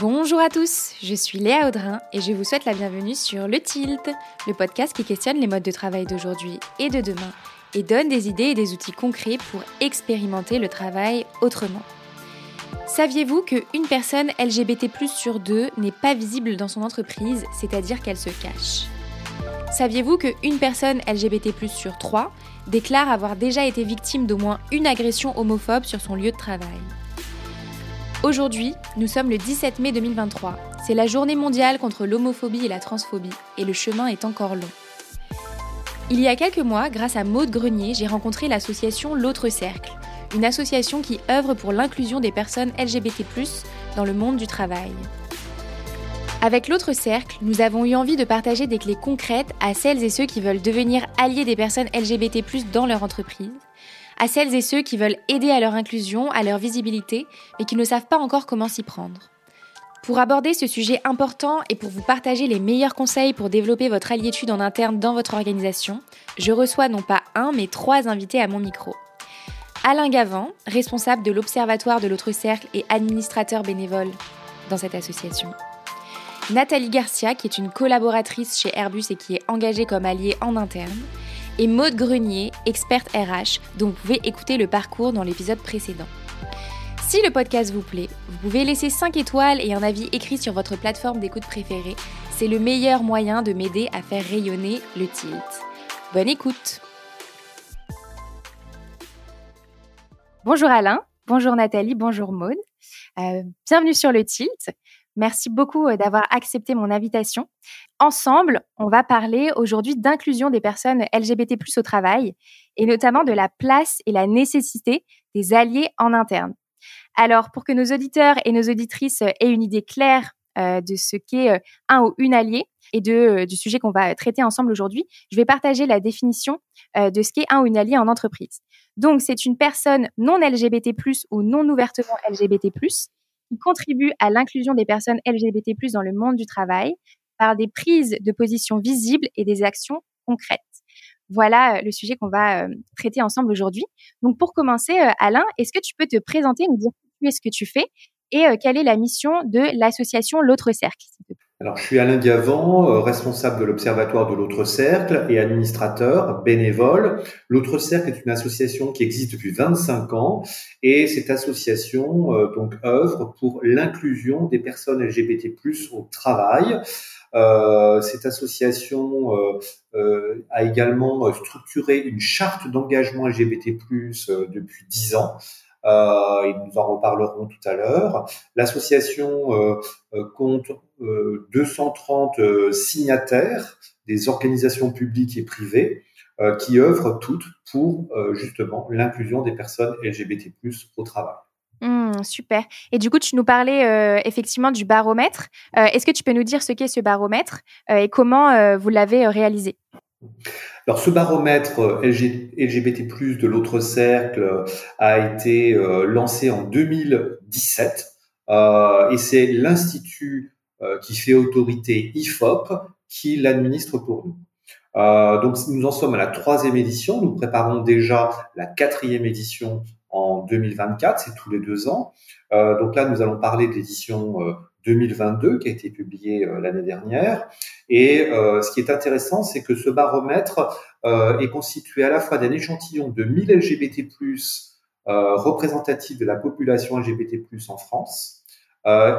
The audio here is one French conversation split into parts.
Bonjour à tous, je suis Léa Audrin et je vous souhaite la bienvenue sur Le Tilt, le podcast qui questionne les modes de travail d'aujourd'hui et de demain et donne des idées et des outils concrets pour expérimenter le travail autrement. Saviez-vous qu'une personne LGBT sur deux n'est pas visible dans son entreprise, c'est-à-dire qu'elle se cache? Saviez-vous qu'une personne LGBT sur trois déclare avoir déjà été victime d'au moins une agression homophobe sur son lieu de travail? Aujourd'hui, nous sommes le 17 mai 2023. C'est la journée mondiale contre l'homophobie et la transphobie, et le chemin est encore long. Il y a quelques mois, grâce à Maude Grenier, j'ai rencontré l'association L'autre Cercle, une association qui œuvre pour l'inclusion des personnes LGBT+, dans le monde du travail. Avec l'autre cercle, nous avons eu envie de partager des clés concrètes à celles et ceux qui veulent devenir alliés des personnes LGBT+ dans leur entreprise, à celles et ceux qui veulent aider à leur inclusion, à leur visibilité, mais qui ne savent pas encore comment s'y prendre. Pour aborder ce sujet important et pour vous partager les meilleurs conseils pour développer votre alliétude en interne dans votre organisation, je reçois non pas un, mais trois invités à mon micro. Alain Gavant, responsable de l'Observatoire de l'autre cercle et administrateur bénévole dans cette association. Nathalie Garcia, qui est une collaboratrice chez Airbus et qui est engagée comme alliée en interne et Maude Grenier, experte RH, dont vous pouvez écouter le parcours dans l'épisode précédent. Si le podcast vous plaît, vous pouvez laisser 5 étoiles et un avis écrit sur votre plateforme d'écoute préférée. C'est le meilleur moyen de m'aider à faire rayonner le tilt. Bonne écoute Bonjour Alain, bonjour Nathalie, bonjour Maude. Euh, bienvenue sur le tilt. Merci beaucoup euh, d'avoir accepté mon invitation. Ensemble, on va parler aujourd'hui d'inclusion des personnes LGBT+ au travail et notamment de la place et la nécessité des alliés en interne. Alors, pour que nos auditeurs et nos auditrices euh, aient une idée claire euh, de ce qu'est un ou une alliée et de, du sujet qu'on va traiter ensemble aujourd'hui, je vais partager la définition de ce qu'est un ou une alliée en entreprise. Donc, c'est une personne non LGBT+, ou non ouvertement LGBT+, qui contribue à l'inclusion des personnes LGBT+ dans le monde du travail par des prises de position visibles et des actions concrètes. Voilà euh, le sujet qu'on va euh, traiter ensemble aujourd'hui. Donc pour commencer, euh, Alain, est-ce que tu peux te présenter, nous dire ce que tu fais et quelle est la mission de l'association L'autre Cercle alors, je suis Alain Gavant, euh, responsable de l'Observatoire de l'Autre Cercle et administrateur bénévole. L'Autre Cercle est une association qui existe depuis 25 ans et cette association euh, donc œuvre pour l'inclusion des personnes LGBT+ au travail. Euh, cette association euh, a également structuré une charte d'engagement LGBT+ depuis 10 ans euh, et nous en reparlerons tout à l'heure. L'association euh, euh, compte 230 signataires des organisations publiques et privées qui œuvrent toutes pour justement l'inclusion des personnes LGBT+ au travail. Mmh, super. Et du coup, tu nous parlais effectivement du baromètre. Est-ce que tu peux nous dire ce qu'est ce baromètre et comment vous l'avez réalisé? Alors ce baromètre euh, LGBT+ de l'autre cercle a été euh, lancé en 2017 euh, et c'est l'institut qui fait autorité IFOP qui l'administre pour nous. donc nous en sommes à la troisième édition. Nous préparons déjà la quatrième édition en 2024, c'est tous les deux ans. donc là, nous allons parler de l'édition 2022 qui a été publié euh, l'année dernière. Et euh, ce qui est intéressant, c'est que ce baromètre euh, est constitué à la fois d'un échantillon de 1000 LGBT+ représentatifs de la population LGBT+ en France,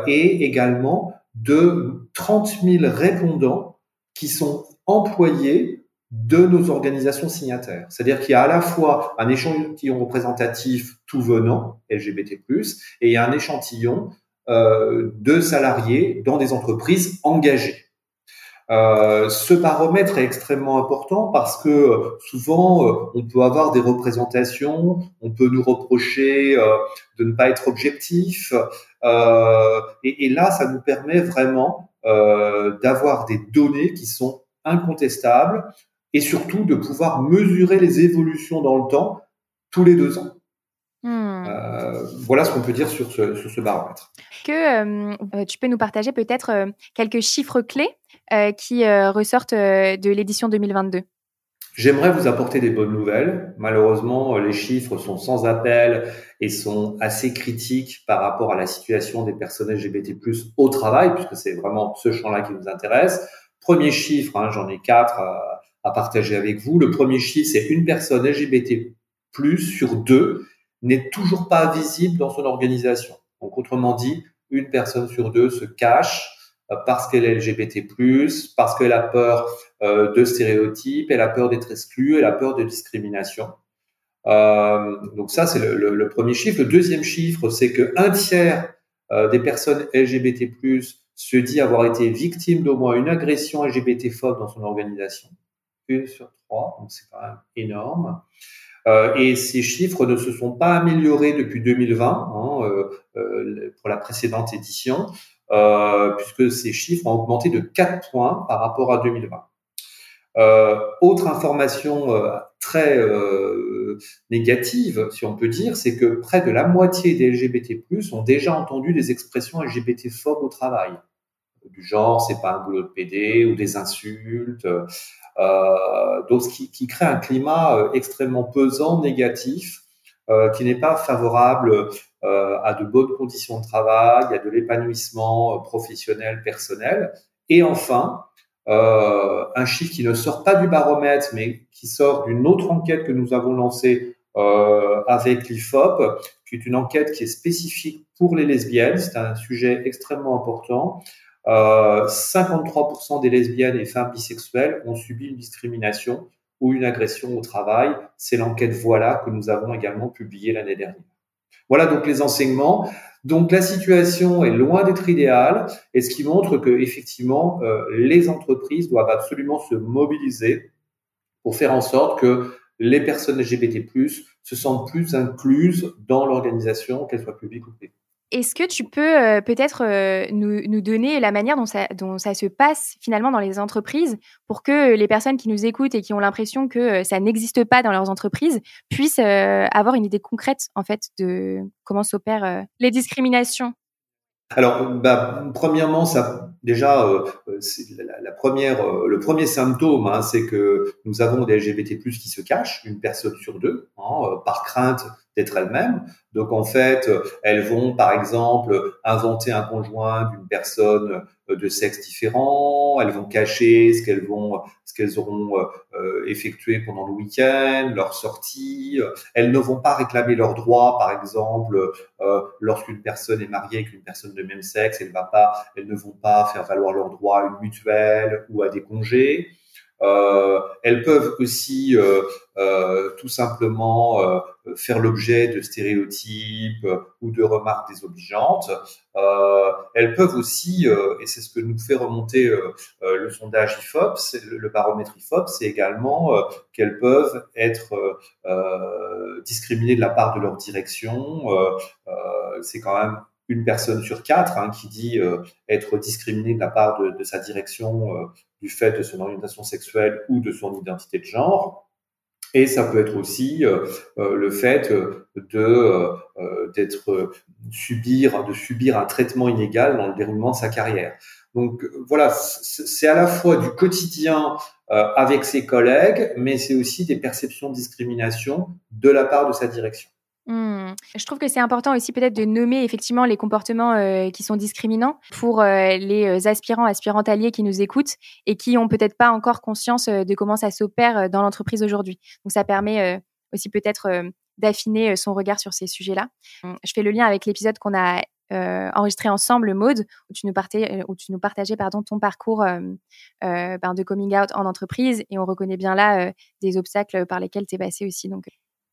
et également de 30 000 répondants qui sont employés de nos organisations signataires. C'est-à-dire qu'il y a à la fois un échantillon représentatif tout venant, LGBT+, et il y a un échantillon de salariés dans des entreprises engagées. Euh, ce baromètre est extrêmement important parce que souvent euh, on peut avoir des représentations, on peut nous reprocher de ne pas être objectif, et, et, là ça nous permet vraiment d'avoir des données qui sont incontestables et surtout de pouvoir mesurer les évolutions dans le temps tous les deux ans. Euh, voilà ce qu'on peut dire sur ce, sur ce baromètre. Que euh, euh, tu peux nous partager peut-être quelques chiffres clés qui ressortent de l'édition 2022 J'aimerais vous apporter des bonnes nouvelles. Malheureusement, les chiffres sont sans appel et sont assez critiques par rapport à la situation des personnes LGBT+ au travail, puisque c'est vraiment ce champ-là qui nous intéresse. Premier chiffre, hein, j'en ai quatre à, partager avec vous. Le premier chiffre, c'est une personne LGBT+ sur deux n'est toujours pas visible dans son organisation. Donc, autrement dit, une personne sur deux se cache euh, parce qu'elle est LGBT+, parce qu'elle a peur euh, de stéréotypes, elle a peur d'être exclue, elle a peur de discrimination. Euh, donc ça, c'est le, premier chiffre. Le deuxième chiffre, c'est que un tiers des personnes LGBT+, se dit avoir été victime d'au moins une agression LGBT-phobe dans son organisation. Une sur trois, donc c'est quand même énorme. Euh, et ces chiffres ne se sont pas améliorés depuis 2020 hein, euh, euh, pour la précédente édition, puisque ces chiffres ont augmenté de 4 points par rapport à 2020. autre information très négative, si on peut dire, c'est que près de la moitié des LGBT+ ont déjà entendu des expressions LGBT-phobes au travail du genre c'est pas un boulot de PD ou des insultes donc, ce qui, crée un climat euh, extrêmement pesant, négatif, euh, qui n'est pas favorable à de bonnes conditions de travail, à de l'épanouissement professionnel, personnel. Et enfin, euh, un chiffre qui ne sort pas du baromètre, mais qui sort d'une autre enquête que nous avons lancée euh, avec l'IFOP, qui est une enquête qui est spécifique pour les lesbiennes. C'est un sujet extrêmement important. 53% euh, des lesbiennes et femmes bisexuelles ont subi une discrimination ou une agression au travail. C'est l'enquête Voilà que nous avons également publiée l'année dernière. Voilà donc les enseignements. Donc la situation est loin d'être idéale et ce qui montre que effectivement euh, les entreprises doivent absolument se mobiliser pour faire en sorte que les personnes LGBT+ se sentent plus incluses dans l'organisation, qu'elles soient publiques ou privées. Est-ce que tu peux euh, peut-être euh, nous, donner la manière dont ça, se passe finalement dans les entreprises pour que les personnes qui nous écoutent et qui ont l'impression que euh, ça n'existe pas dans leurs entreprises puissent avoir une idée concrète en fait de comment s'opèrent les discriminations? Alors, bah, premièrement, ça déjà, euh, la, première, euh, le premier symptôme, hein, c'est que nous avons des LGBT+ qui se cachent, une personne sur deux, hein, euh, par crainte d'être elles-mêmes. Donc en fait, elles vont par exemple inventer un conjoint d'une personne de sexe différent, elles vont cacher ce qu'elles vont, ce qu'elles auront euh, effectué pendant le week-end, leur sortie. Elles ne vont pas réclamer leurs droits, par exemple, euh, lorsqu'une personne est mariée avec une personne de même sexe, elles, va pas, elles ne vont pas faire valoir leurs droits à une mutuelle ou à des congés. Euh, elles peuvent aussi euh, euh, tout simplement euh, faire l'objet de stéréotypes ou de remarques désobligeantes. elles peuvent aussi, et c'est ce que nous fait remonter le sondage IFOP, le, baromètre IFOP, c'est également qu'elles peuvent être discriminées de la part de leur direction. c'est quand même une personne sur quatre hein, qui dit euh, être discriminée de la part de, sa direction euh, du fait de son orientation sexuelle ou de son identité de genre. Et ça peut être aussi euh, le fait de d'être subir de subir un traitement inégal dans le déroulement de sa carrière. Donc voilà, c'est à la fois du quotidien avec ses collègues, mais c'est aussi des perceptions de discrimination de la part de sa direction. Je trouve que c'est important aussi peut-être de nommer effectivement les comportements euh, qui sont discriminants pour euh, les euh, aspirants, aspirantaliers qui nous écoutent et qui ont peut-être pas encore conscience de comment ça s'opère dans l'entreprise aujourd'hui. Donc ça permet aussi peut-être d'affiner son regard sur ces sujets-là. Mmh, je fais le lien avec l'épisode qu'on a enregistré ensemble, Maude, où tu nous, partais, où tu nous partageais pardon, ton parcours ben, de coming out en entreprise et on reconnaît bien là des obstacles par lesquels tu es passé aussi. Donc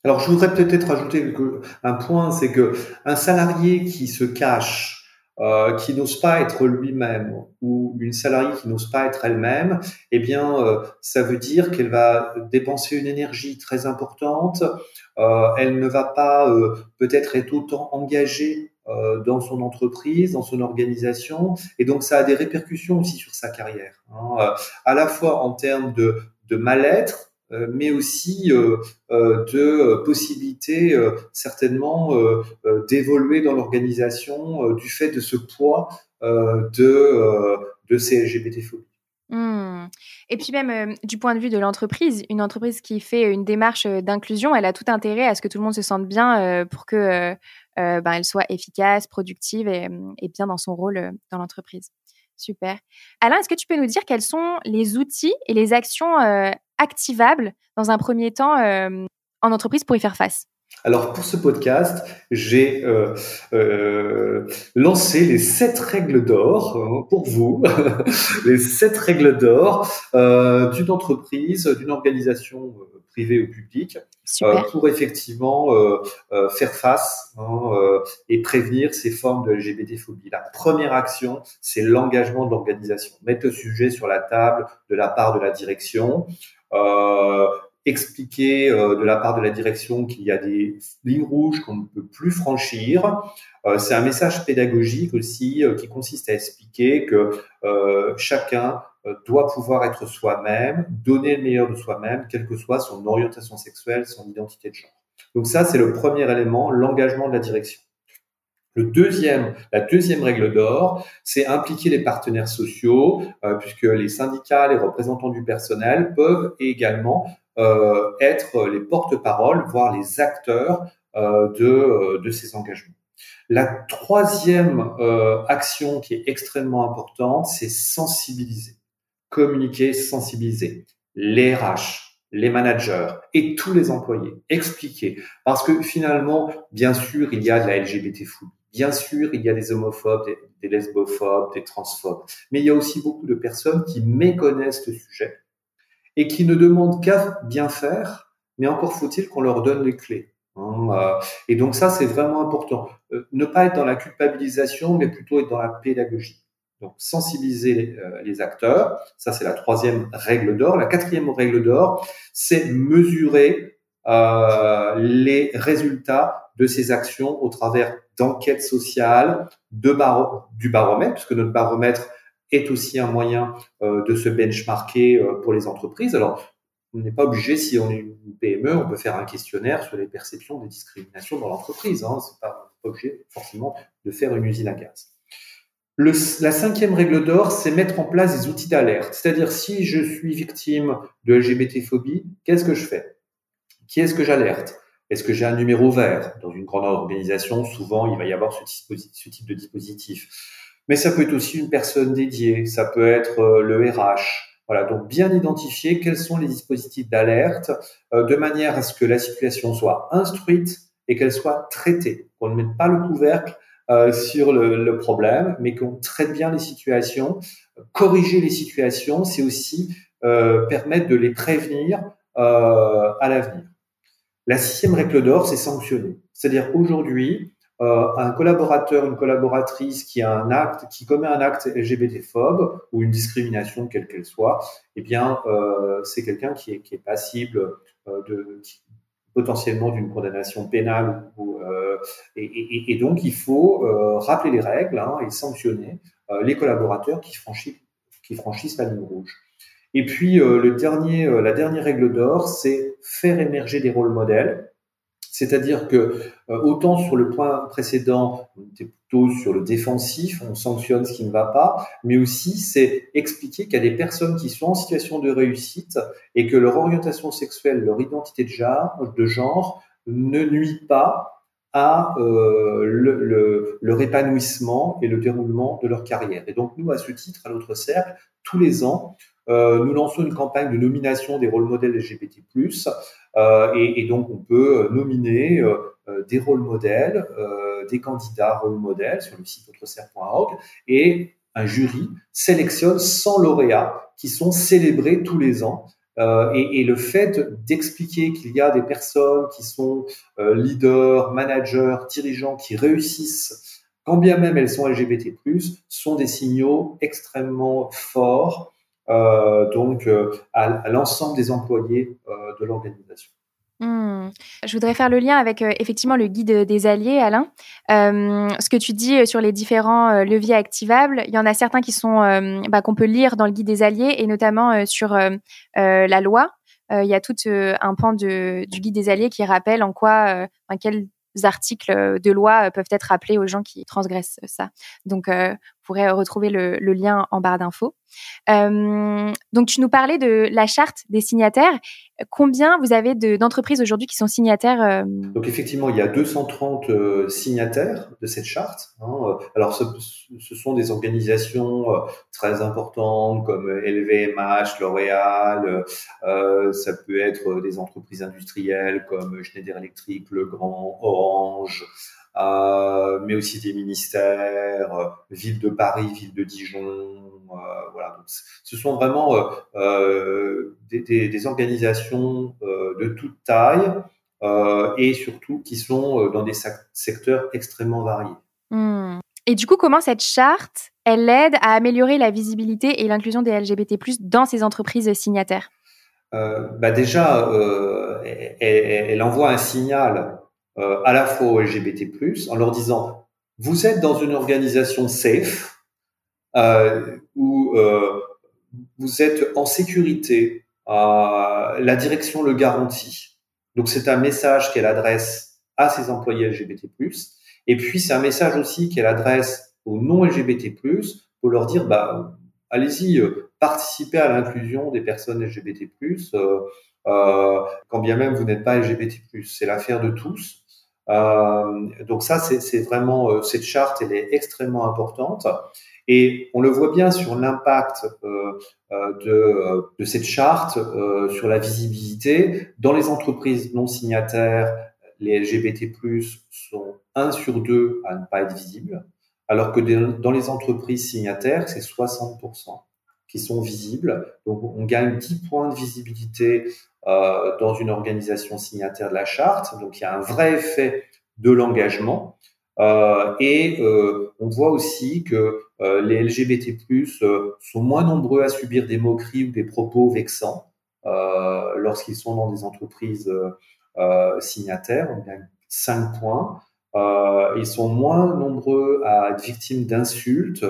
alors, je voudrais peut-être ajouter un point, c'est que un salarié qui se cache, euh, qui n'ose pas être lui-même, ou une salariée qui n'ose pas être elle-même, eh bien, euh, ça veut dire qu'elle va dépenser une énergie très importante. Euh, elle ne va pas euh, peut-être être autant engagée euh, dans son entreprise, dans son organisation, et donc ça a des répercussions aussi sur sa carrière, hein, à la fois en termes de, de mal-être euh, mais aussi euh, euh, de possibilités certainement d'évoluer dans l'organisation du fait de ce poids de, de ces LGBT-phobies. Mmh. Et puis même du point de vue de l'entreprise, une entreprise qui fait une démarche d'inclusion, elle a tout intérêt à ce que tout le monde se sente bien pour que ben, elle soit efficace, productive et bien dans son rôle dans l'entreprise. Super. Alain, est-ce que tu peux nous dire quels sont les outils et les actions activables dans un premier temps en entreprise pour y faire face? Alors pour ce podcast, j'ai euh, euh, lancé les sept règles d'or euh, pour vous, les sept règles d'or d'une entreprise, d'une organisation privée ou publique, pour effectivement faire face hein, et prévenir ces formes de LGBT-phobie. La première action, c'est l'engagement de l'organisation. Mettre le sujet sur la table de la part de la direction. Euh, expliquer euh, de la part de la direction qu'il y a des lignes rouges qu'on ne peut plus franchir. Euh, c'est un message pédagogique aussi euh, qui consiste à expliquer que chacun doit pouvoir être soi-même, donner le meilleur de soi-même, quelle que soit son orientation sexuelle, son identité de genre. Donc ça, c'est le premier élément, l'engagement de la direction. Le deuxième, la deuxième règle d'or, c'est impliquer les partenaires sociaux, puisque les syndicats, les représentants du personnel peuvent également être les porte-paroles, voire les acteurs euh, de, euh, de ces engagements. La troisième action qui est extrêmement importante, c'est sensibiliser, communiquer, sensibiliser les RH, les managers et tous les employés. Expliquer. Parce que finalement, bien sûr, il y a de la LGBT. Bien sûr, il y a des homophobes, des, lesbophobes, des transphobes. Mais il y a aussi beaucoup de personnes qui méconnaissent ce sujet et qui ne demandent qu'à bien faire, mais encore faut-il qu'on leur donne les clés. Hein, euh, et donc ça, c'est vraiment important. Euh, ne pas être dans la culpabilisation, mais plutôt être dans la pédagogie. Donc sensibiliser les, euh, acteurs, ça c'est la troisième règle d'or. La quatrième règle d'or, c'est mesurer les résultats de ces actions au travers d'enquêtes sociales, de du baromètre, puisque notre baromètre est aussi un moyen euh, de se benchmarker euh, pour les entreprises. Alors, on n'est pas obligé, si on est une PME, on peut faire un questionnaire sur les perceptions des discriminations dans l'entreprise. Hein. C'est pas, obligé forcément de faire une usine à gaz. La cinquième règle d'or, c'est mettre en place des outils d'alerte. C'est-à-dire, si je suis victime de LGBT-phobie, qu'est-ce que je fais? Qui est-ce que j'alerte? Est-ce que j'ai un numéro vert? Dans une grande organisation, souvent, il va y avoir ce type de dispositif mais ça peut être aussi une personne dédiée, ça peut être euh, le RH. Voilà, donc bien identifier quels sont les dispositifs d'alerte euh, de manière à ce que la situation soit instruite et qu'elle soit traitée, qu'on ne mette pas le couvercle euh, sur le, problème, mais qu'on traite bien les situations. Corriger les situations, c'est aussi permettre de les prévenir à l'avenir. La sixième règle d'or, c'est sanctionner. C'est-à-dire aujourd'hui, un collaborateur, une collaboratrice qui a un acte, qui commet un acte LGBT-phobe ou une discrimination quelle qu'elle soit, eh bien, euh, c'est quelqu'un qui est, passible euh, de potentiellement d'une condamnation pénale. Euh, et, donc, il faut euh, rappeler les règles hein, et sanctionner euh, les collaborateurs qui franchissent, la ligne rouge. Et puis, la dernière règle d'or, c'est faire émerger des rôles modèles. C'est-à-dire que euh, autant sur le point précédent, on était plutôt sur le défensif, on sanctionne ce qui ne va pas, mais aussi c'est expliquer qu'il y a des personnes qui sont en situation de réussite et que leur orientation sexuelle, leur identité de genre, ne nuit pas à euh, le, le, leur épanouissement et le déroulement de leur carrière. Et donc nous, à ce titre, à notre cercle, tous les ans, euh, nous lançons une campagne de nomination des rôles modèles LGBT+, euh, et, donc on peut nominer euh, des rôles modèles, des candidats rôles modèles sur le site autreserre.org, et un jury sélectionne 100 lauréats qui sont célébrés tous les ans. Et, le fait d'expliquer qu'il y a des personnes qui sont leaders, managers, dirigeants, qui réussissent, quand bien même elles sont LGBT+, sont des signaux extrêmement forts donc euh, à, l'ensemble des employés euh, de l'organisation. Hmm. Je voudrais faire le lien avec effectivement le guide des alliés, Alain. Euh, ce que tu dis sur les différents leviers activables, il y en a certains qui sont bah, qu'on peut lire dans le guide des alliés et notamment sur la loi. il y a tout un pan du guide des alliés qui rappelle en quoi, en quel articles de loi peuvent être appelés aux gens qui transgressent ça. Donc, euh, pourrez retrouver le, lien en barre d'infos. donc, tu nous parlais de la charte des signataires. Combien vous avez d'entreprises aujourd'hui qui sont signataires Donc, effectivement, il y a 230 signataires de cette charte. Hein. Alors, ce, sont des organisations très importantes comme LVMH, L'Oréal. ça peut être des entreprises industrielles comme Schneider Electric, Legrand, Orange, euh, mais aussi des ministères, euh, ville de Paris, ville de Dijon. Euh, voilà, Donc, ce sont vraiment des, des, des, organisations de toute taille et surtout qui sont dans des secteurs extrêmement variés. Hmm. Et du coup, comment cette charte, elle aide à améliorer la visibilité et l'inclusion des LGBT+ dans ces entreprises signataires? Euh, bah déjà, euh, elle, elle, envoie un signal euh, à la fois aux LGBT+, en leur disant, vous êtes dans une organisation safe, euh, où euh, vous êtes en sécurité, la direction le garantit. Donc c'est un message qu'elle adresse à ses employés LGBT+, et puis c'est un message aussi qu'elle adresse aux non-LGBT+, pour leur dire, bah, allez-y, participer à l'inclusion des personnes LGBT+, euh, euh, quand bien même vous n'êtes pas LGBT+. C'est l'affaire de tous. Euh, donc ça, c'est vraiment euh, cette charte, elle est extrêmement importante. Et on le voit bien sur l'impact euh, de, cette charte sur la visibilité. Dans les entreprises non signataires, les LGBT+ sont un sur deux à ne pas être visibles, alors que dans les entreprises signataires, c'est 60% qui sont visibles. Donc on gagne 10 points de visibilité euh, dans une organisation signataire de la charte. Donc il y a un vrai effet de l'engagement. Euh, et euh, on voit aussi que les LGBT+ sont moins nombreux à subir des moqueries ou des propos vexants lorsqu'ils sont dans des entreprises signataires. On gagne 5 points. ils sont moins nombreux à être victimes d'insultes,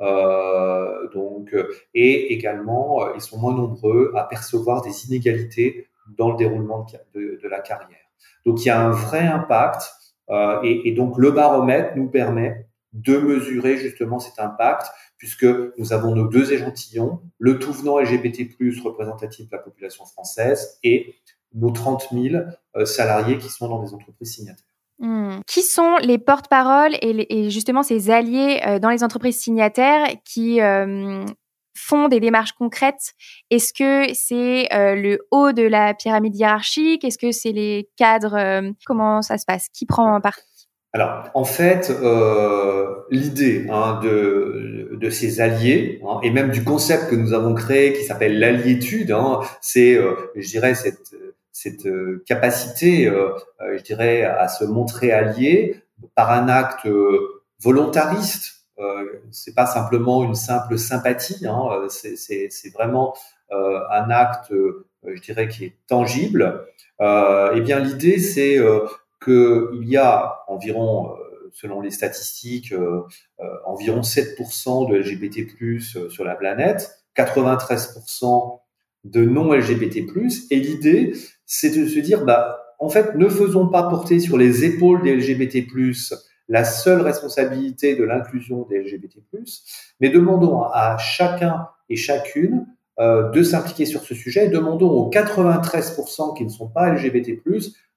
euh, donc, et également, euh, ils sont moins nombreux à percevoir des inégalités dans le déroulement de, la carrière. Donc, il y a un vrai impact. Euh, et, et, donc, le baromètre nous permet de mesurer justement cet impact, puisque nous avons nos deux échantillons, le tout venant LGBT+, représentatif de la population française, et nos 30 000 euh, salariés qui sont dans des entreprises signataires. Hmm. Qui sont les porte-paroles et, justement ces alliés euh, dans les entreprises signataires qui euh, font des démarches concrètes? Est-ce que c'est euh, le haut de la pyramide hiérarchique? Est-ce que c'est les cadres Comment ça se passe? Qui prend parti alors, en fait, l'idée hein, de, de ces alliés, hein, et même du concept que nous avons créé qui s'appelle l'alliétude, hein, c'est, je dirais, cette cette euh, capacité, euh, euh, je dirais, à se montrer allié par un acte volontariste. C'est pas simplement une simple sympathie, hein, c'est vraiment un acte, je dirais, qui est tangible. eh bien, l'idée, c'est qu'il y a environ, selon les statistiques, environ 7% de LGBT+ sur la planète, 93% de non LGBT+. Et l'idée, c'est de se dire, bah, en fait, ne faisons pas porter sur les épaules des LGBT+, la seule responsabilité de l'inclusion des LGBT+, mais demandons à chacun et chacune euh, de s'impliquer sur ce sujet et demandons aux 93% qui ne sont pas LGBT+,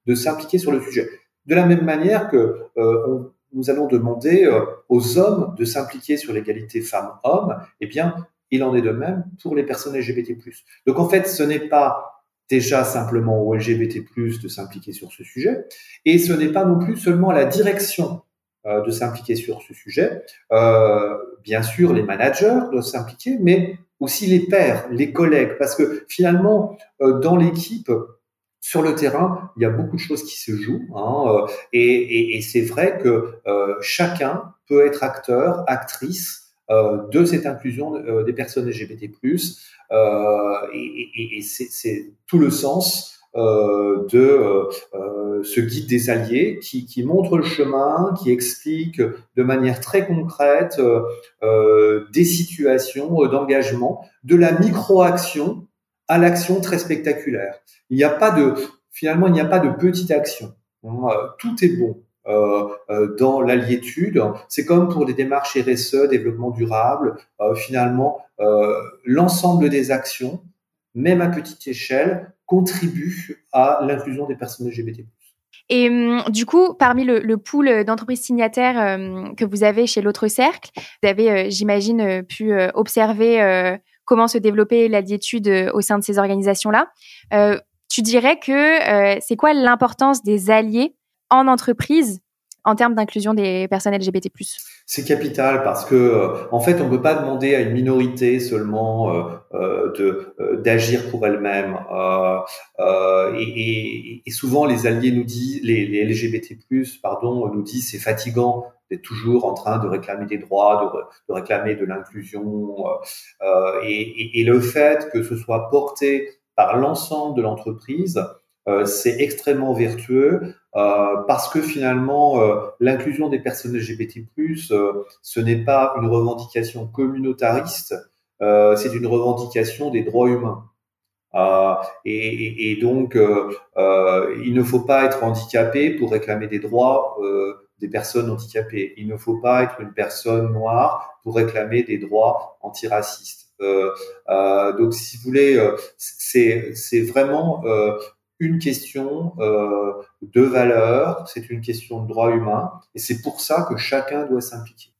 de s'impliquer sur le sujet. De la même manière que euh, nous allons demander euh, aux hommes de s'impliquer sur l'égalité femmes-hommes, eh bien, il en est de même pour les personnes LGBT+. Donc en fait, ce n'est pas déjà simplement aux LGBT+, de s'impliquer sur ce sujet, et ce n'est pas non plus seulement la direction euh, de s'impliquer sur ce sujet. Euh, bien sûr, les managers doivent s'impliquer, mais aussi les pairs, les collègues, parce que finalement, euh, dans l'équipe, sur le terrain, il y a beaucoup de choses qui se jouent, hein, et, c'est vrai que chacun peut être acteur, actrice de cette inclusion euh, des personnes LGBT+. Euh, et, et, c'est tout le sens de ce guide des alliés qui, qui, montre le chemin, qui explique de manière très concrète des situations d'engagement, de la micro-action à l'action très spectaculaire. Il n'y a pas de, finalement, il n'y a pas de petite action. Tout est bon. Dans l'alliétude. C'est comme pour les démarches RSE, développement durable. finalement, l'ensemble des actions, même à petite échelle, contribuent à l'inclusion des personnes LGBT. Et hum, du coup, parmi le, pool d'entreprises signataires hum, que vous avez chez l'autre cercle, vous avez, euh, j'imagine, euh, pu euh, observer comment se développer la au sein de ces organisations-là. tu dirais que c'est quoi l'importance des alliés en entreprise en termes d'inclusion des personnes LGBT+. C'est capital parce que euh, en fait, on ne peut pas demander à une minorité seulement euh, euh, d'agir pour elle-même. Et, souvent, les alliés nous disent, les, LGBT+, pardon, nous disent c'est fatigant d'être toujours en train de réclamer des droits, de, réclamer de l'inclusion. Et, le fait que ce soit porté par l'ensemble de l'entreprise, c'est extrêmement vertueux euh, parce que finalement, euh, l'inclusion des personnes LGBT+, euh, ce n'est pas une revendication communautariste, c'est une revendication des droits humains. Et, et, donc, il ne faut pas être handicapé pour réclamer des droits des personnes handicapées. Il ne faut pas être une personne noire pour réclamer des droits antiracistes. donc, si vous voulez, c'est vraiment une question euh, de valeur, c'est une question de droit humain, et c'est pour ça que chacun doit s'impliquer.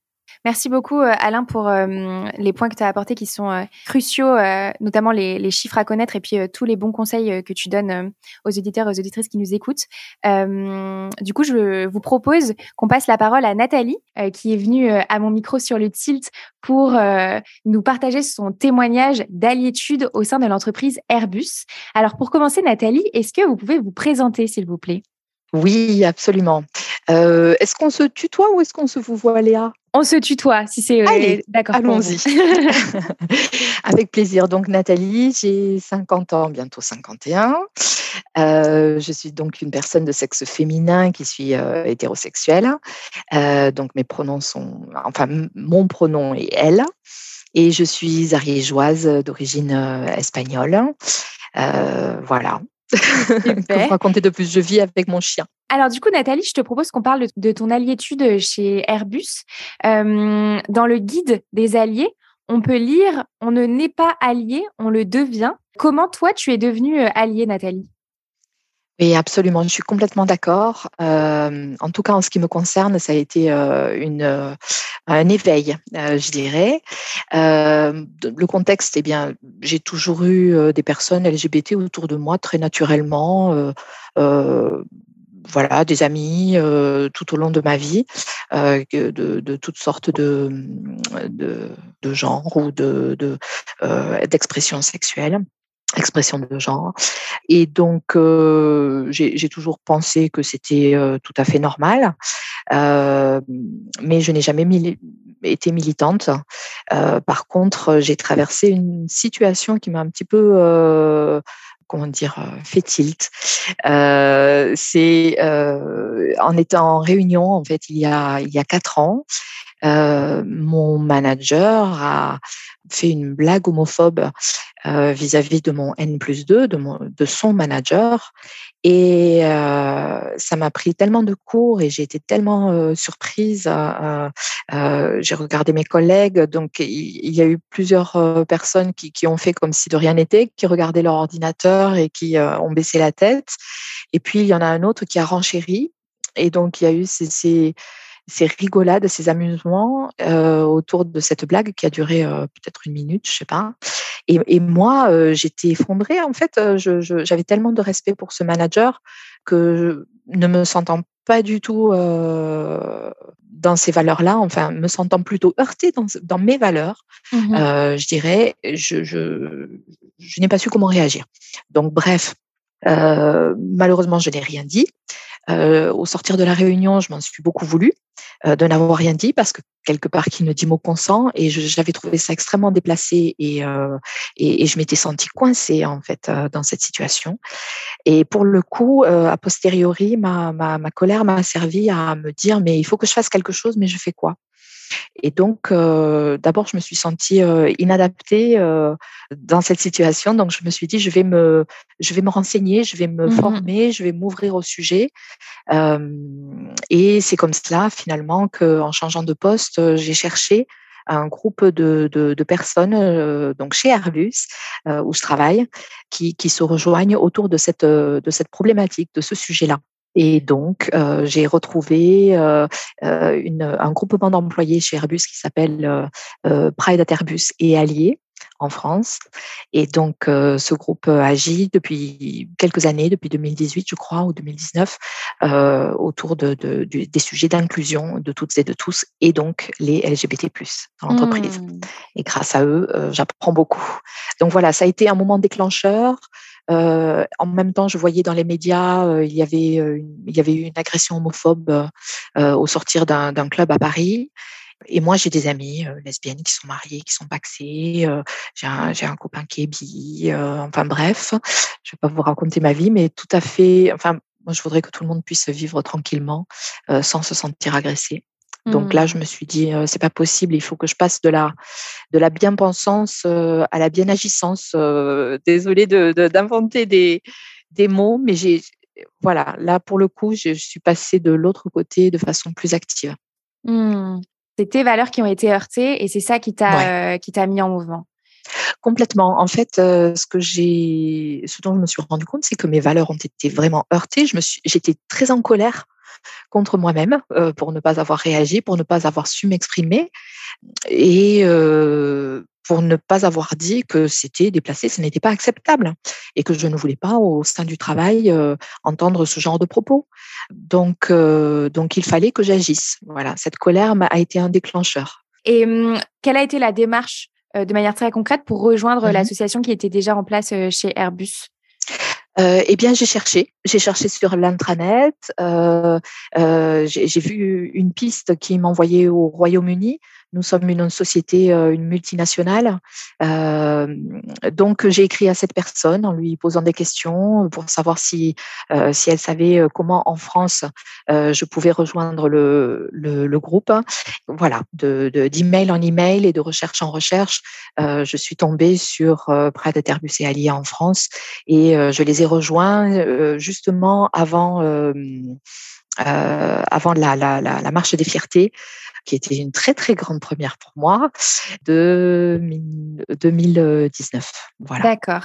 Merci beaucoup euh, Alain pour euh, les points que tu as apportés qui sont euh, cruciaux, notamment les, chiffres à connaître et puis tous les bons conseils que tu donnes aux auditeurs et aux auditrices qui nous écoutent. du coup, je vous propose qu'on passe la parole à Nathalie qui est venue à mon micro sur le tilt pour nous partager son témoignage d'alliétude au sein de l'entreprise Airbus. Alors pour commencer Nathalie, est-ce que vous pouvez vous présenter s'il vous plaît? Oui, absolument. Est-ce qu'on se tutoie ou est-ce qu'on se vous voit, Léa? On se tutoie, si c'est euh, d'accord. Allons-y. Avec plaisir. Donc, Nathalie, j'ai 50 ans, bientôt 51. Euh, je suis donc une personne de sexe féminin qui suis euh, hétérosexuelle. donc, mes pronoms sont, enfin, mon pronom est elle. Et je suis ariégeoise d'origine espagnole. voilà. Pour raconter de plus, je vis avec mon chien. Alors du coup, Nathalie, je te propose qu'on parle de, ton alliétude chez Airbus. Euh, dans le guide des alliés, on peut lire « On ne naît pas allié, on le devient ». Comment toi, tu es devenue euh, alliée, Nathalie? Oui, absolument, je suis complètement d'accord. Euh, en tout cas, en ce qui me concerne, ça a été une, un éveil, je dirais. le contexte, eh bien, j'ai toujours eu des personnes LGBT autour de moi très naturellement voilà, des amis euh, tout au long de ma vie, euh, de, de, toutes sortes de, de, de genres ou de, de euh, d'expressions sexuelles expression de genre. Et donc, j'ai toujours pensé que c'était tout à fait normal, mais je n'ai jamais été militante. par contre, j'ai traversé une situation qui m'a un petit peu comment dire, euh, fait tilt. Euh, c'est euh, en étant en réunion, en fait, il y a, il y a quatre ans, mon manager a fait une blague homophobe vis-à-vis de mon N plus 2, de, mon, de son manager. Et ça m'a pris tellement de cours et j'ai été tellement surprise. j'ai regardé mes collègues, donc il, y a eu plusieurs personnes qui, qui, ont fait comme si de rien n'était, qui regardaient leur ordinateur et qui ont baissé la tête. Et puis il y en a un autre qui a renchéri. Et donc il y a eu ces ces rigolades, ces amusements euh, autour de cette blague qui a duré euh, peut-être une minute, je sais pas. Et, et moi, euh, j'étais effondrée. En fait, j'avais tellement de respect pour ce manager que ne me sentant pas du tout dans ces valeurs-là, enfin me sentant plutôt heurtée dans, dans mes valeurs, mmh je dirais, je, je, je n'ai pas su comment réagir. Donc bref, malheureusement, je n'ai rien dit. Euh, au sortir de la réunion, je m'en suis beaucoup voulu euh, de n'avoir rien dit parce que quelque part qui ne dit mot consent et j'avais trouvé ça extrêmement déplacé et, euh, et, je m'étais sentie coincée en fait euh, dans cette situation. Et pour le coup, euh, a posteriori, ma, ma, ma colère m'a servi à me dire mais il faut que je fasse quelque chose, mais je fais quoi? Et donc, euh, d'abord, je me suis sentie euh, inadaptée euh, dans cette situation. Donc, je me suis dit, je vais me, je vais me renseigner, je vais me mmh former, je vais m'ouvrir au sujet. Et c'est comme cela, finalement, qu'en changeant de poste, j'ai cherché un groupe de, de, personnes, donc chez Airbus, où je travaille, qui, qui, se rejoignent autour de cette, de cette problématique, de ce sujet-là. Et donc, j'ai retrouvé une, un groupement d'employés chez Airbus qui s'appelle Pride at Airbus et Alliés, en France. Et donc, ce groupe agit depuis quelques années, depuis 2018, je crois, ou 2019, autour de, des sujets d'inclusion de toutes et de tous, et donc les LGBT+ dans l'entreprise. Mmh. Et grâce à eux, j'apprends beaucoup. Donc voilà, ça a été un moment déclencheur. En même temps, je voyais dans les médias, il y avait il y avait eu une agression homophobe au sortir d'un club à Paris. Et moi, j'ai des amis lesbiennes qui sont mariées, qui sont paxées. j'ai un, un, copain qui est bi. enfin bref, je vais pas vous raconter ma vie, mais tout à fait. Enfin, moi, je voudrais que tout le monde puisse vivre tranquillement, sans se sentir agressé. Donc là, mmh. je me suis dit, c'est pas possible. Il faut que je passe de la de la bien-pensance à la bien-agissance. désolée d'inventer de, des des mots, mais j'ai voilà, là pour le coup, je, suis passée de l'autre côté de façon plus active. Mmh c'est tes valeurs qui ont été heurtées et c'est ça qui t'a euh, qui t'a mis en mouvement. Complètement. En fait, euh, ce que j'ai, ce dont je me suis rendu compte, c'est que mes valeurs ont été vraiment heurtées. Je me suis, j'étais très en colère contre moi-même euh, pour ne pas avoir réagi, pour ne pas avoir su m'exprimer. Et pour ne pas avoir dit que c'était déplacé, ce n'était pas acceptable et que je ne voulais pas au sein du travail euh, entendre ce genre de propos. Donc, euh, donc il fallait que j'agisse. Voilà, cette colère a été un déclencheur. Et hum, quelle a été la démarche euh, de manière très concrète pour rejoindre mmh l'association qui était déjà en place chez Airbus? Eh bien, j'ai cherché. J'ai cherché sur l'intranet. j'ai vu une piste qui m'envoyait au Royaume-Uni nous sommes une société, euh, une multinationale. Euh, donc, j'ai écrit à cette personne en lui posant des questions pour savoir si, euh, si elle savait comment en France je pouvais rejoindre le, le, groupe. Voilà, de, d'email en email et de recherche en recherche, je suis tombée sur Prêt Airbus et Alliés en France et je les ai rejoints justement avant. Avant la, la, la, marche des fiertés qui était une très très grande première pour moi, de 2019. Voilà. D'accord.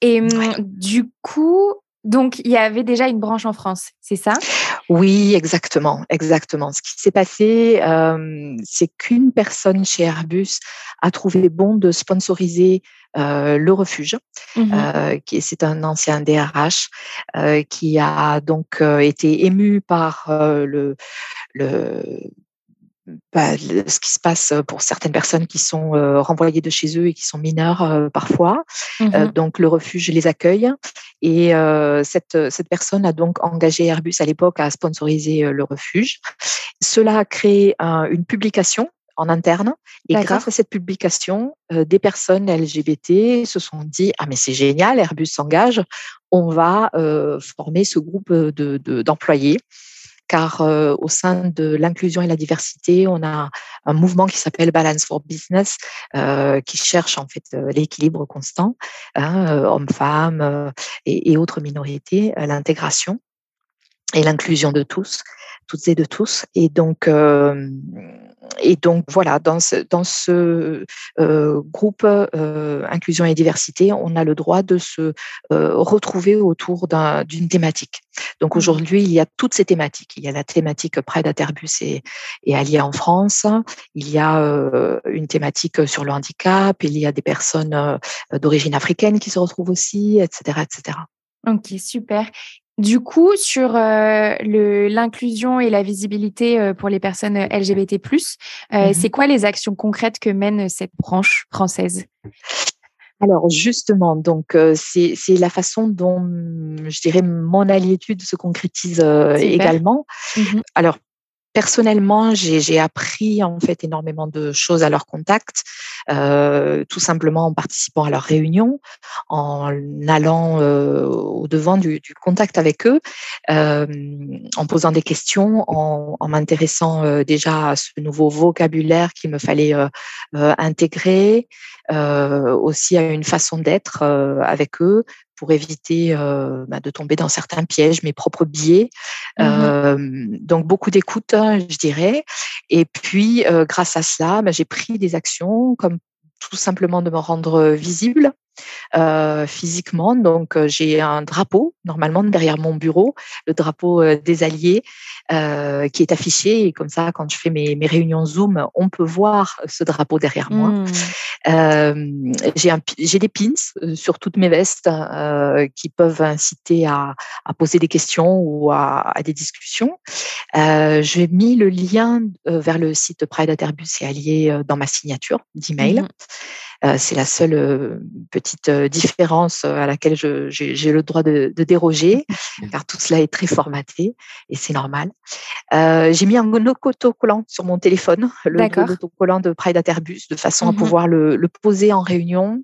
Et mmh, du coup, donc il y avait déjà une branche en France, c'est ça? Oui, exactement, exactement. Ce qui s'est passé, c'est qu'une personne chez Airbus a trouvé bon de sponsoriser le refuge, mmh qui c'est un ancien DRH qui a donc été ému par le, le bah, ce qui se passe pour certaines personnes qui sont renvoyées de chez eux et qui sont mineurs parfois. Mmh donc le refuge les accueille et cette, cette personne a donc engagé Airbus à l'époque à sponsoriser le refuge. Cela a créé une publication en interne. Et grâce à cette publication, des personnes LGBT se sont dit ah mais c'est génial, Airbus s'engage, on va former ce groupe de, d'employés car au sein de l'inclusion et la diversité, on a un mouvement qui s'appelle Balance for Business, euh, qui cherche en fait l'équilibre constant, hein, hommes-femmes et, et, autres minorités, l'intégration et l'inclusion de tous, toutes et de tous. Et donc, et donc voilà, dans ce, dans ce euh, groupe euh, inclusion et diversité, on a le droit de se euh, retrouver autour d'une thématique. Donc mmh. aujourd'hui, il y a toutes ces thématiques. Il y a la thématique Pride Airbus et, et Alliés en France. Il y a une thématique sur le handicap. Il y a des personnes d'origine africaine qui se retrouvent aussi, etc., etc. Ok, super. Du coup, sur euh, l'inclusion et la visibilité euh, pour les personnes euh, LGBT+, mmh c'est quoi les actions concrètes que mène cette branche française? Alors justement, donc c'est la façon dont je dirais mon alliétude se concrétise également. Mmh Alors personnellement, j'ai appris en fait énormément de choses à leur contact, euh, tout simplement en participant à leurs réunions, en allant euh, au devant du, contact avec eux, euh, en posant des questions, en, m'intéressant déjà à ce nouveau vocabulaire qu'il me fallait intégrer, aussi à une façon d'être avec eux, pour éviter bah, de tomber dans certains pièges, mes propres biais. Mmh donc beaucoup d'écoute, hein, je dirais. Et puis, grâce à cela, bah, j'ai pris des actions comme tout simplement de me rendre visible euh, physiquement. Donc, euh, j'ai un drapeau, normalement, derrière mon bureau, le drapeau euh, des Alliés, qui est affiché. Et comme ça, quand je fais mes, mes réunions Zoom, on peut voir ce drapeau derrière moi. Mmh. j'ai des pins sur toutes mes vestes qui peuvent inciter à, à, poser des questions ou à, à des discussions. j'ai mis le lien vers le site Pride Interbus et Alliés dans ma signature d'email. Mmh. Euh, c'est la seule euh, petite euh, différence à laquelle j'ai le droit de, déroger, car tout cela est très formaté et c'est normal. j'ai mis un autocollant sur mon téléphone, le autocollant de Pride Interbus, de façon à mmh pouvoir le, poser en réunion.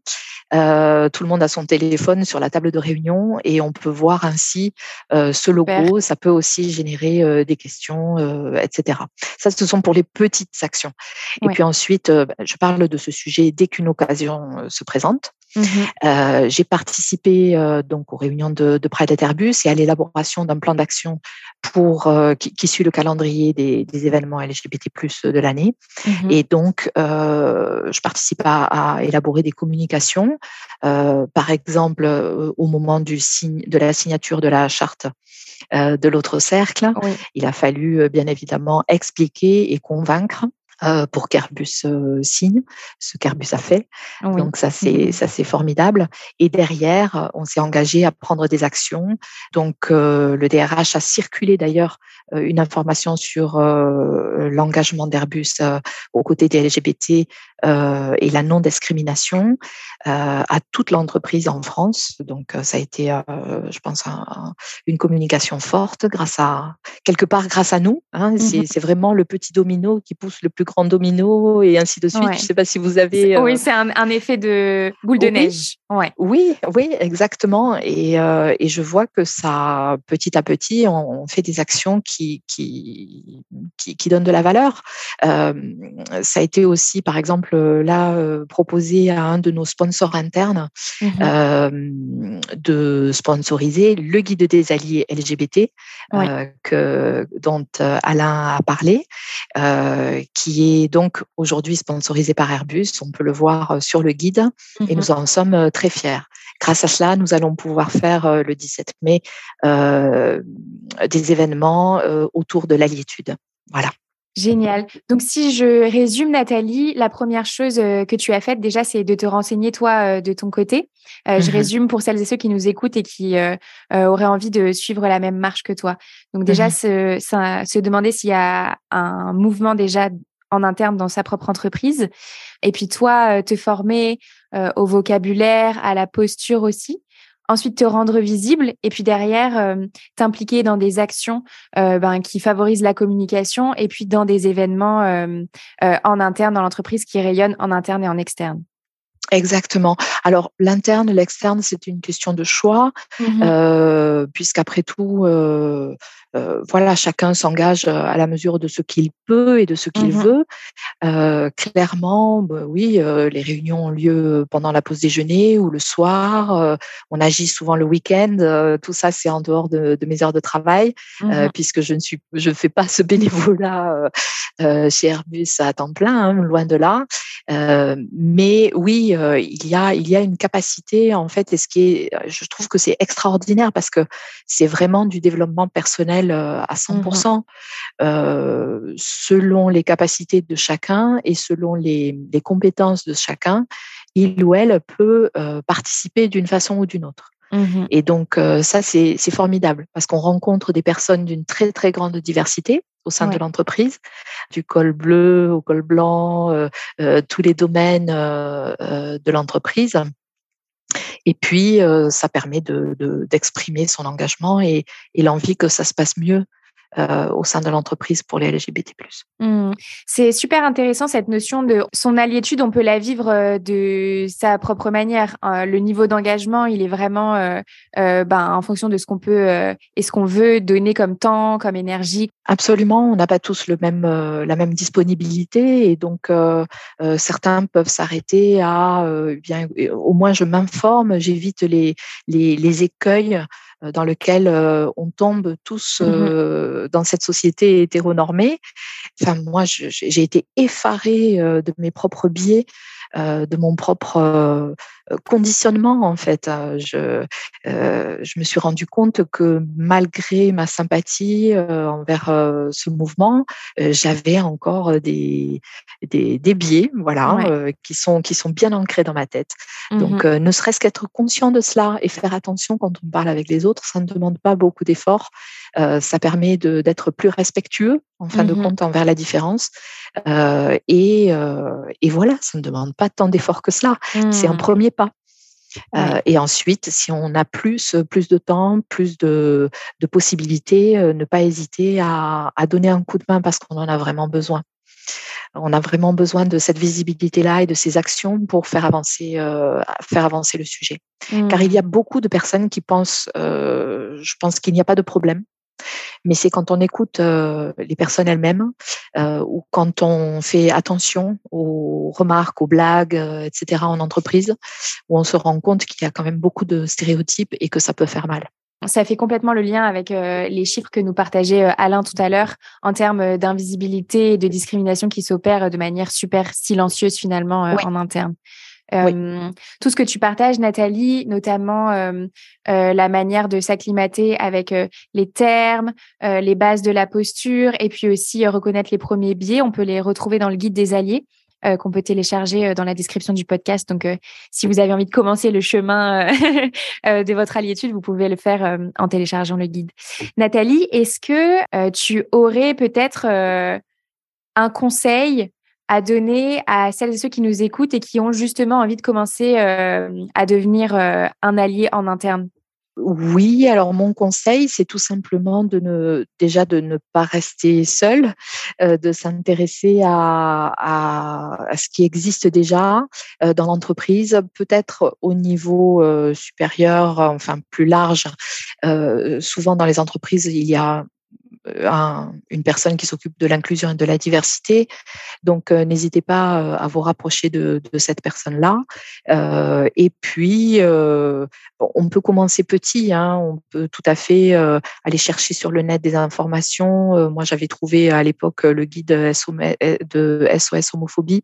tout le monde a son téléphone sur la table de réunion et on peut voir ainsi ce logo. Ça peut aussi générer des questions, etc. Ça, ce sont pour les petites actions. Et puis ensuite, bah, je parle de ce sujet dès qu'une occasion euh, se présente. Mmh euh, j'ai participé euh, donc aux réunions de, de Pride Interbus et à l'élaboration d'un plan d'action pour qui, suit le calendrier des, événements LGBT+ de l'année. Mmh et donc, je participe à, élaborer des communications. par exemple, au moment du signe de la signature de la charte de l'autre cercle, il a fallu bien évidemment expliquer et convaincre euh, pour qu'Airbus euh, signe ce qu'Airbus a fait. Donc ça c'est mmh ça c'est formidable. Et derrière, on s'est engagé à prendre des actions. Donc euh, le DRH a circulé d'ailleurs une information sur l'engagement d'Airbus aux côtés des LGBT et la non discrimination à toute l'entreprise en France. Donc ça a été, je pense, une communication forte grâce à quelque part grâce à nous. Hein. Mmh c'est vraiment le petit domino qui pousse le plus grand domino et ainsi de suite. Je ne sais pas si vous avez. Oui, euh, c'est un, effet de boule de neige. Ouais. Oui, oui, exactement. Et, euh, et, je vois que ça, petit à petit, on, fait des actions qui, qui, qui, donnent de la valeur. Euh, ça a été aussi, par exemple, là, proposé à un de nos sponsors internes mmh de sponsoriser le guide des alliés LGBT que, dont Alain a parlé, qui est donc aujourd'hui sponsorisé par Airbus. On peut le voir euh, sur le guide et nous mmh en sommes euh, très fiers. Grâce à cela, nous allons pouvoir faire euh, le 17 mai des événements autour de l'aliétude. Voilà. Génial. Donc, si je résume, Nathalie, la première chose que tu as faite déjà, c'est de te renseigner toi de ton côté. Je mmh résume pour celles et ceux qui nous écoutent et qui auraient envie de suivre la même marche que toi. Donc, déjà, mmh se, se, demander s'il y a un mouvement déjà en interne dans sa propre entreprise. Et puis toi, euh, te former euh, au vocabulaire, à la posture aussi. Ensuite, te rendre visible et puis derrière, euh, t'impliquer dans des actions ben, qui favorisent la communication et puis dans des événements en interne dans l'entreprise qui rayonnent en interne et en externe. Exactement. Alors l'interne, l'externe, c'est une question de choix, mmh puisqu'après tout, euh, voilà, chacun s'engage euh, à la mesure de ce qu'il peut et de ce qu'il mmh veut. Euh, clairement, bah oui, les réunions ont lieu pendant la pause déjeuner ou le soir. on agit souvent le week-end. tout ça, c'est en dehors de, mes heures de travail, mmh puisque je ne suis, je fais pas ce bénévolat chez Airbus à temps plein, hein, loin de là. mais oui, il y a, il y a une capacité en fait, et ce qui est, je trouve que c'est extraordinaire parce que c'est vraiment du développement personnel euh, à 100% mmh euh, selon les capacités de chacun et selon les, compétences de chacun, il ou elle peut euh, participer d'une façon ou d'une autre. Mmh et donc ça, c'est formidable parce qu'on rencontre des personnes d'une très très grande diversité au sein de l'entreprise, du col bleu au col blanc, tous les domaines de l'entreprise. Et puis, ça permet d'exprimer de, son engagement et, l'envie que ça se passe mieux au sein de l'entreprise pour les LGBT+. Mmh. C'est super intéressant cette notion de son alliétude, on peut la vivre de sa propre manière. le niveau d'engagement, il est vraiment ben, en fonction de ce qu'on peut et ce qu'on veut donner comme temps, comme énergie. Absolument, on n'a pas tous le même, la même disponibilité et donc certains peuvent s'arrêter à bien au moins je m'informe, j'évite les, les, les écueils dans lesquels on tombe tous mmh dans cette société hétéronormée. Enfin, moi, j'ai été effarée de mes propres biais euh, de mon propre euh, conditionnement en fait. Hein. Je, euh, je me suis rendu compte que malgré ma sympathie envers ce mouvement, j'avais encore des, des, des biais, voilà, qui sont qui sont bien ancrés dans ma tête. Donc, mmh ne serait-ce qu'être conscient de cela et faire attention quand on parle avec les autres, ça ne demande pas beaucoup d'efforts. ça permet d'être plus respectueux en fin de mmh compte envers la différence. et, et voilà, ça ne demande pas tant d'efforts que cela. C'est un mmh. premier Euh, et ensuite, si on a plus, plus de temps, plus de, de possibilités, euh, ne pas hésiter à, à, donner un coup de main parce qu'on en a vraiment besoin. On a vraiment besoin de cette visibilité-là et de ces actions pour faire avancer, euh, faire avancer le sujet. Car il y a mmh. beaucoup de personnes qui pensent, je pense qu'il n'y a pas de problème mais c'est quand on écoute les personnes elles-mêmes ou quand on fait attention aux remarques, aux blagues, etc. en entreprise, où on se rend compte qu'il y a quand même beaucoup de stéréotypes et que ça peut faire mal. Ça fait complètement le lien avec les chiffres que nous partageait Alain tout à l'heure en termes d'invisibilité et de discrimination qui s'opèrent de manière super silencieuse finalement en interne. Tout ce que tu partages, Nathalie, notamment la manière de s'acclimater avec les termes, les bases de la posture, et puis aussi reconnaître les premiers biais, on peut les retrouver dans le guide des alliés. qu'on peut télécharger dans la description du podcast. Donc, si vous avez envie de commencer le chemin de votre alliétude, vous pouvez le faire en téléchargeant le guide. Nathalie, est-ce que tu aurais peut-être un conseil à donner à celles et ceux qui nous écoutent et qui ont justement envie de commencer euh, à devenir euh, un allié en interne oui, alors mon conseil, c'est tout simplement de ne déjà de ne pas rester seul, euh, de s'intéresser à, à, ce qui existe déjà dans l'entreprise, peut-être au niveau supérieur, enfin plus large. souvent dans les entreprises, il y a un, une personne qui s'occupe de l'inclusion et de la diversité. Donc, euh, n'hésitez pas euh, à vous rapprocher de, cette personne-là. Euh, et puis, euh, on peut commencer petit. Hein, on peut tout à fait euh, aller chercher sur le net des informations. moi, j'avais trouvé à l'époque le guide de SOS homophobie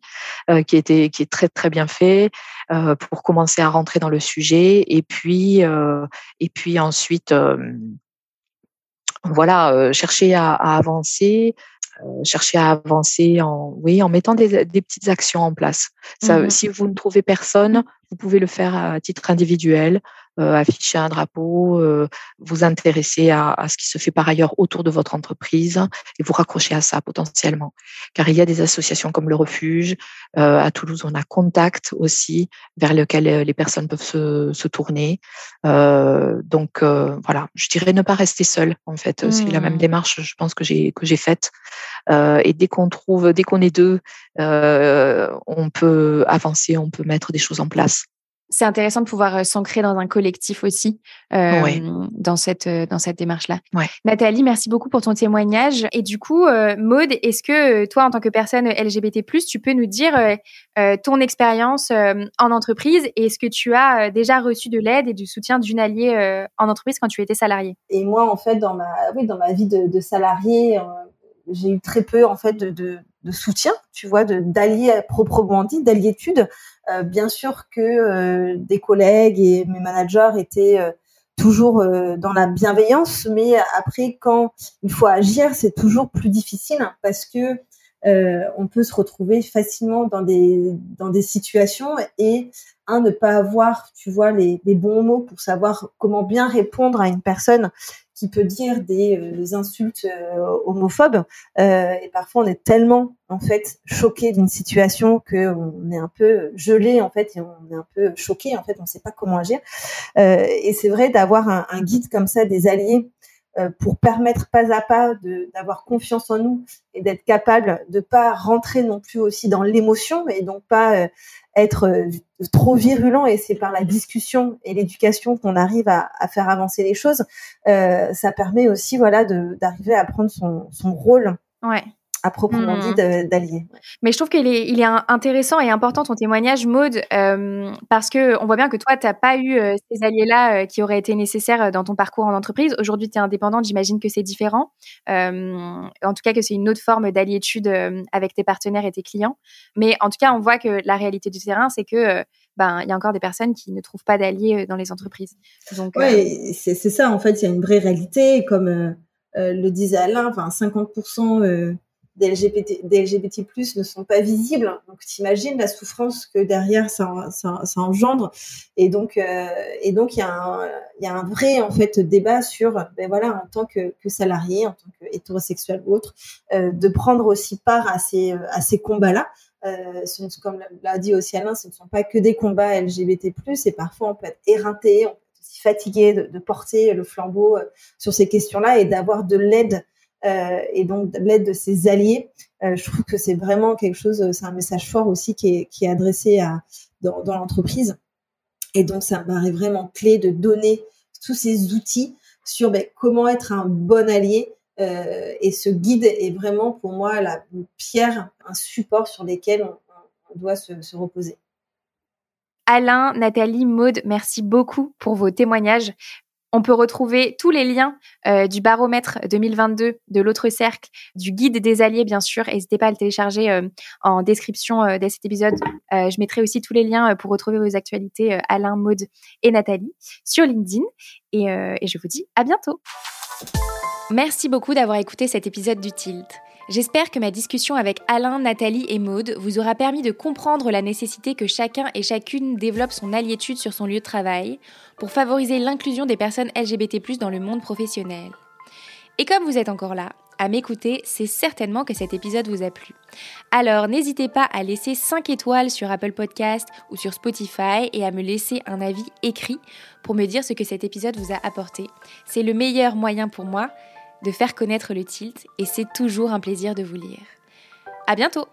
qui était qui est très très bien fait pour commencer à rentrer dans le sujet. Et puis, et puis ensuite voilà, euh, chercher à, avancer, euh, chercher à avancer en, oui, en mettant des, petites actions en place. Mmh si vous ne trouvez personne, vous pouvez le faire à titre individuel. Euh, afficher un drapeau, euh, vous intéresser à, à, ce qui se fait par ailleurs autour de votre entreprise et vous raccrocher à ça potentiellement. Car il y a des associations comme le Refuge. Euh, à Toulouse, on a Contact aussi, vers lequel les personnes peuvent se, se tourner. donc voilà, je dirais ne pas rester seul. En fait, c'est la même mmh. démarche, je pense que j'ai que j'ai faite. et dès qu'on trouve, dès qu'on est deux, on peut avancer, on peut mettre des choses en place c'est intéressant de pouvoir s'ancrer dans un collectif aussi dans cette dans cette démarche là. Nathalie, merci beaucoup pour ton témoignage. Et du coup, Maude, est-ce que toi, en tant que personne LGBT+, tu peux nous dire ton expérience en entreprise et est-ce que tu as déjà reçu de l'aide et du soutien d'une alliée en entreprise quand tu étais salarié Et moi, en fait, dans ma oui, dans ma vie de, de salarié, j'ai eu très peu en fait de, de, de soutien, tu vois, d'alliés proprement dit, d'alliétude. Euh, bien sûr que euh, des collègues et mes managers étaient euh, toujours dans la bienveillance, mais après, quand il faut agir, c'est toujours plus difficile parce que on peut se retrouver facilement dans des dans des situations et un ne pas avoir, tu vois, les, bons mots pour savoir comment bien répondre à une personne qui peut dire des, euh, insultes euh, homophobes. Euh, et parfois, on est tellement en fait choqué d'une situation que on est un peu gelé en fait et on est un peu choqué en fait. On ne sait pas comment agir. et c'est vrai d'avoir un, guide comme ça des alliés euh, pour permettre pas à pas d'avoir confiance en nous et d'être capable de pas rentrer non plus aussi dans l'émotion et donc pas euh, être euh, trop virulent et c'est par la discussion et l'éducation qu'on arrive à, à, faire avancer les choses. ça permet aussi voilà d'arriver à prendre son, son rôle. Ouais à proprement dit mmh. d'allier. Mais je trouve qu'il est, il est intéressant et important ton témoignage, Maude, euh, parce que on voit bien que toi, tu n'as pas eu euh, ces alliés-là euh, qui auraient été nécessaires dans ton parcours en entreprise. Aujourd'hui, tu es indépendante, j'imagine que c'est différent. en tout cas, que c'est une autre forme d'alliétude avec tes partenaires et tes clients. Mais en tout cas, on voit que la réalité du terrain, c'est que ben il y a encore des personnes qui ne trouvent pas d'alliés dans les entreprises. Donc, ouais, c'est ça. En fait, il y a une vraie réalité, comme le disait Alain, enfin 50% des LGBT, des LGBT+, ne sont pas visibles. Donc, t'imagines la souffrance que derrière ça, ça, ça engendre. Et donc, euh, et donc, il y a un, y a un vrai en fait débat sur, ben voilà, en tant que, que salarié, en tant qu'hétérosexuel ou autre, euh, de prendre aussi part à ces, à ces combats-là. Euh, comme l'a dit aussi Alain, ce ne sont pas que des combats LGBT+, et parfois on peut être éreinté, on peut être aussi fatigué de, de porter le flambeau euh, sur ces questions-là et d'avoir de l'aide euh, et donc l'aide de ses alliés. Euh, je trouve que c'est vraiment quelque chose, c'est un message fort aussi qui est, adressé à, dans, l'entreprise. Et donc ça me paraît vraiment clé de donner tous ces outils sur ben, comment être un bon allié. Euh, et ce guide est vraiment pour moi la pierre, un support sur lequel on, on doit se, se reposer. Alain, Nathalie, Maude, merci beaucoup pour vos témoignages. On peut retrouver tous les liens euh, du baromètre 2022 de l'autre cercle, du guide des alliés, bien sûr. N'hésitez pas à le télécharger euh, en description euh, de cet épisode. je mettrai aussi tous les liens pour retrouver vos actualités, Alain, Maude et Nathalie, sur LinkedIn. Et je vous dis à bientôt. Merci beaucoup d'avoir écouté cet épisode du Tilt. J'espère que ma discussion avec Alain, Nathalie et Maude vous aura permis de comprendre la nécessité que chacun et chacune développe son alliétude sur son lieu de travail pour favoriser l'inclusion des personnes LGBT+ dans le monde professionnel. Et comme vous êtes encore là, à m'écouter, c'est certainement que cet épisode vous a plu. Alors n'hésitez pas à laisser 5 étoiles sur Apple Podcast ou sur Spotify et à me laisser un avis écrit pour me dire ce que cet épisode vous a apporté. C'est le meilleur moyen pour moi de faire connaître le tilt et c'est toujours un plaisir de vous lire. À bientôt!